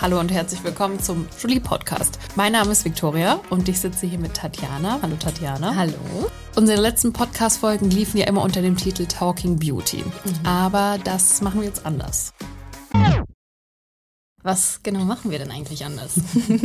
Hallo und herzlich willkommen zum Julie Podcast. Mein Name ist Victoria und ich sitze hier mit Tatjana. Hallo Tatjana. Hallo. Unsere letzten Podcast-Folgen liefen ja immer unter dem Titel Talking Beauty. Mhm. Aber das machen wir jetzt anders. Was genau machen wir denn eigentlich anders?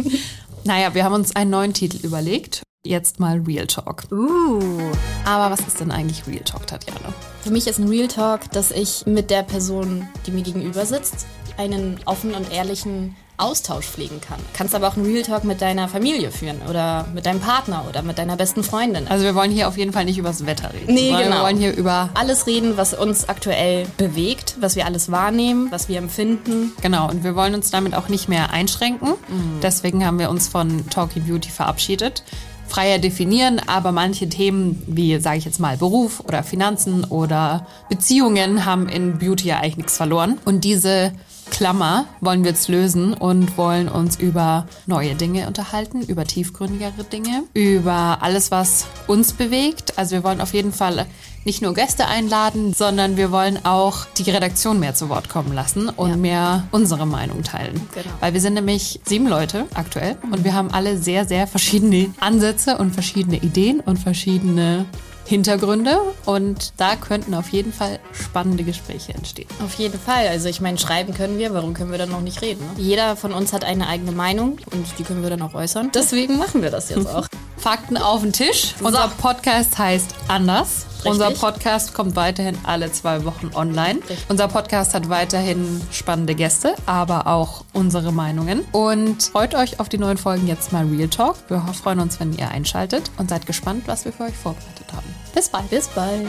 naja, wir haben uns einen neuen Titel überlegt. Jetzt mal Real Talk. Uh. Aber was ist denn eigentlich Real Talk, Tatjana? Für mich ist ein Real Talk, dass ich mit der Person, die mir gegenüber sitzt, einen offenen und ehrlichen Austausch pflegen kann. Kannst aber auch einen Real Talk mit deiner Familie führen oder mit deinem Partner oder mit deiner besten Freundin. Also wir wollen hier auf jeden Fall nicht übers Wetter reden. Nee, genau. Wir wollen hier über alles reden, was uns aktuell bewegt, was wir alles wahrnehmen, was wir empfinden. Genau, und wir wollen uns damit auch nicht mehr einschränken. Mhm. Deswegen haben wir uns von Talking Beauty verabschiedet freier definieren, aber manche Themen wie, sage ich jetzt mal, Beruf oder Finanzen oder Beziehungen haben in Beauty ja eigentlich nichts verloren. Und diese Klammer wollen wir jetzt lösen und wollen uns über neue Dinge unterhalten, über tiefgründigere Dinge, über alles, was uns bewegt. Also wir wollen auf jeden Fall nicht nur Gäste einladen, sondern wir wollen auch die Redaktion mehr zu Wort kommen lassen und ja. mehr unsere Meinung teilen. Genau. Weil wir sind nämlich sieben Leute aktuell mhm. und wir haben alle sehr, sehr verschiedene Ansätze und verschiedene Ideen und verschiedene Hintergründe und da könnten auf jeden Fall spannende Gespräche entstehen. Auf jeden Fall. Also ich meine, schreiben können wir, warum können wir dann noch nicht reden? Ne? Jeder von uns hat eine eigene Meinung und die können wir dann auch äußern. Deswegen machen wir das jetzt auch. Fakten auf den Tisch. So. Unser Podcast heißt Anders. Richtig. Unser Podcast kommt weiterhin alle zwei Wochen online. Richtig. Unser Podcast hat weiterhin spannende Gäste, aber auch unsere Meinungen. Und freut euch auf die neuen Folgen jetzt mal Real Talk. Wir freuen uns, wenn ihr einschaltet und seid gespannt, was wir für euch vorbereitet haben. Bis bald. Bis bald.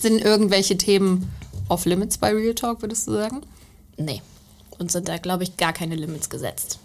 Sind irgendwelche Themen off Limits bei Real Talk, würdest du sagen? Nee. Und sind da, glaube ich, gar keine Limits gesetzt.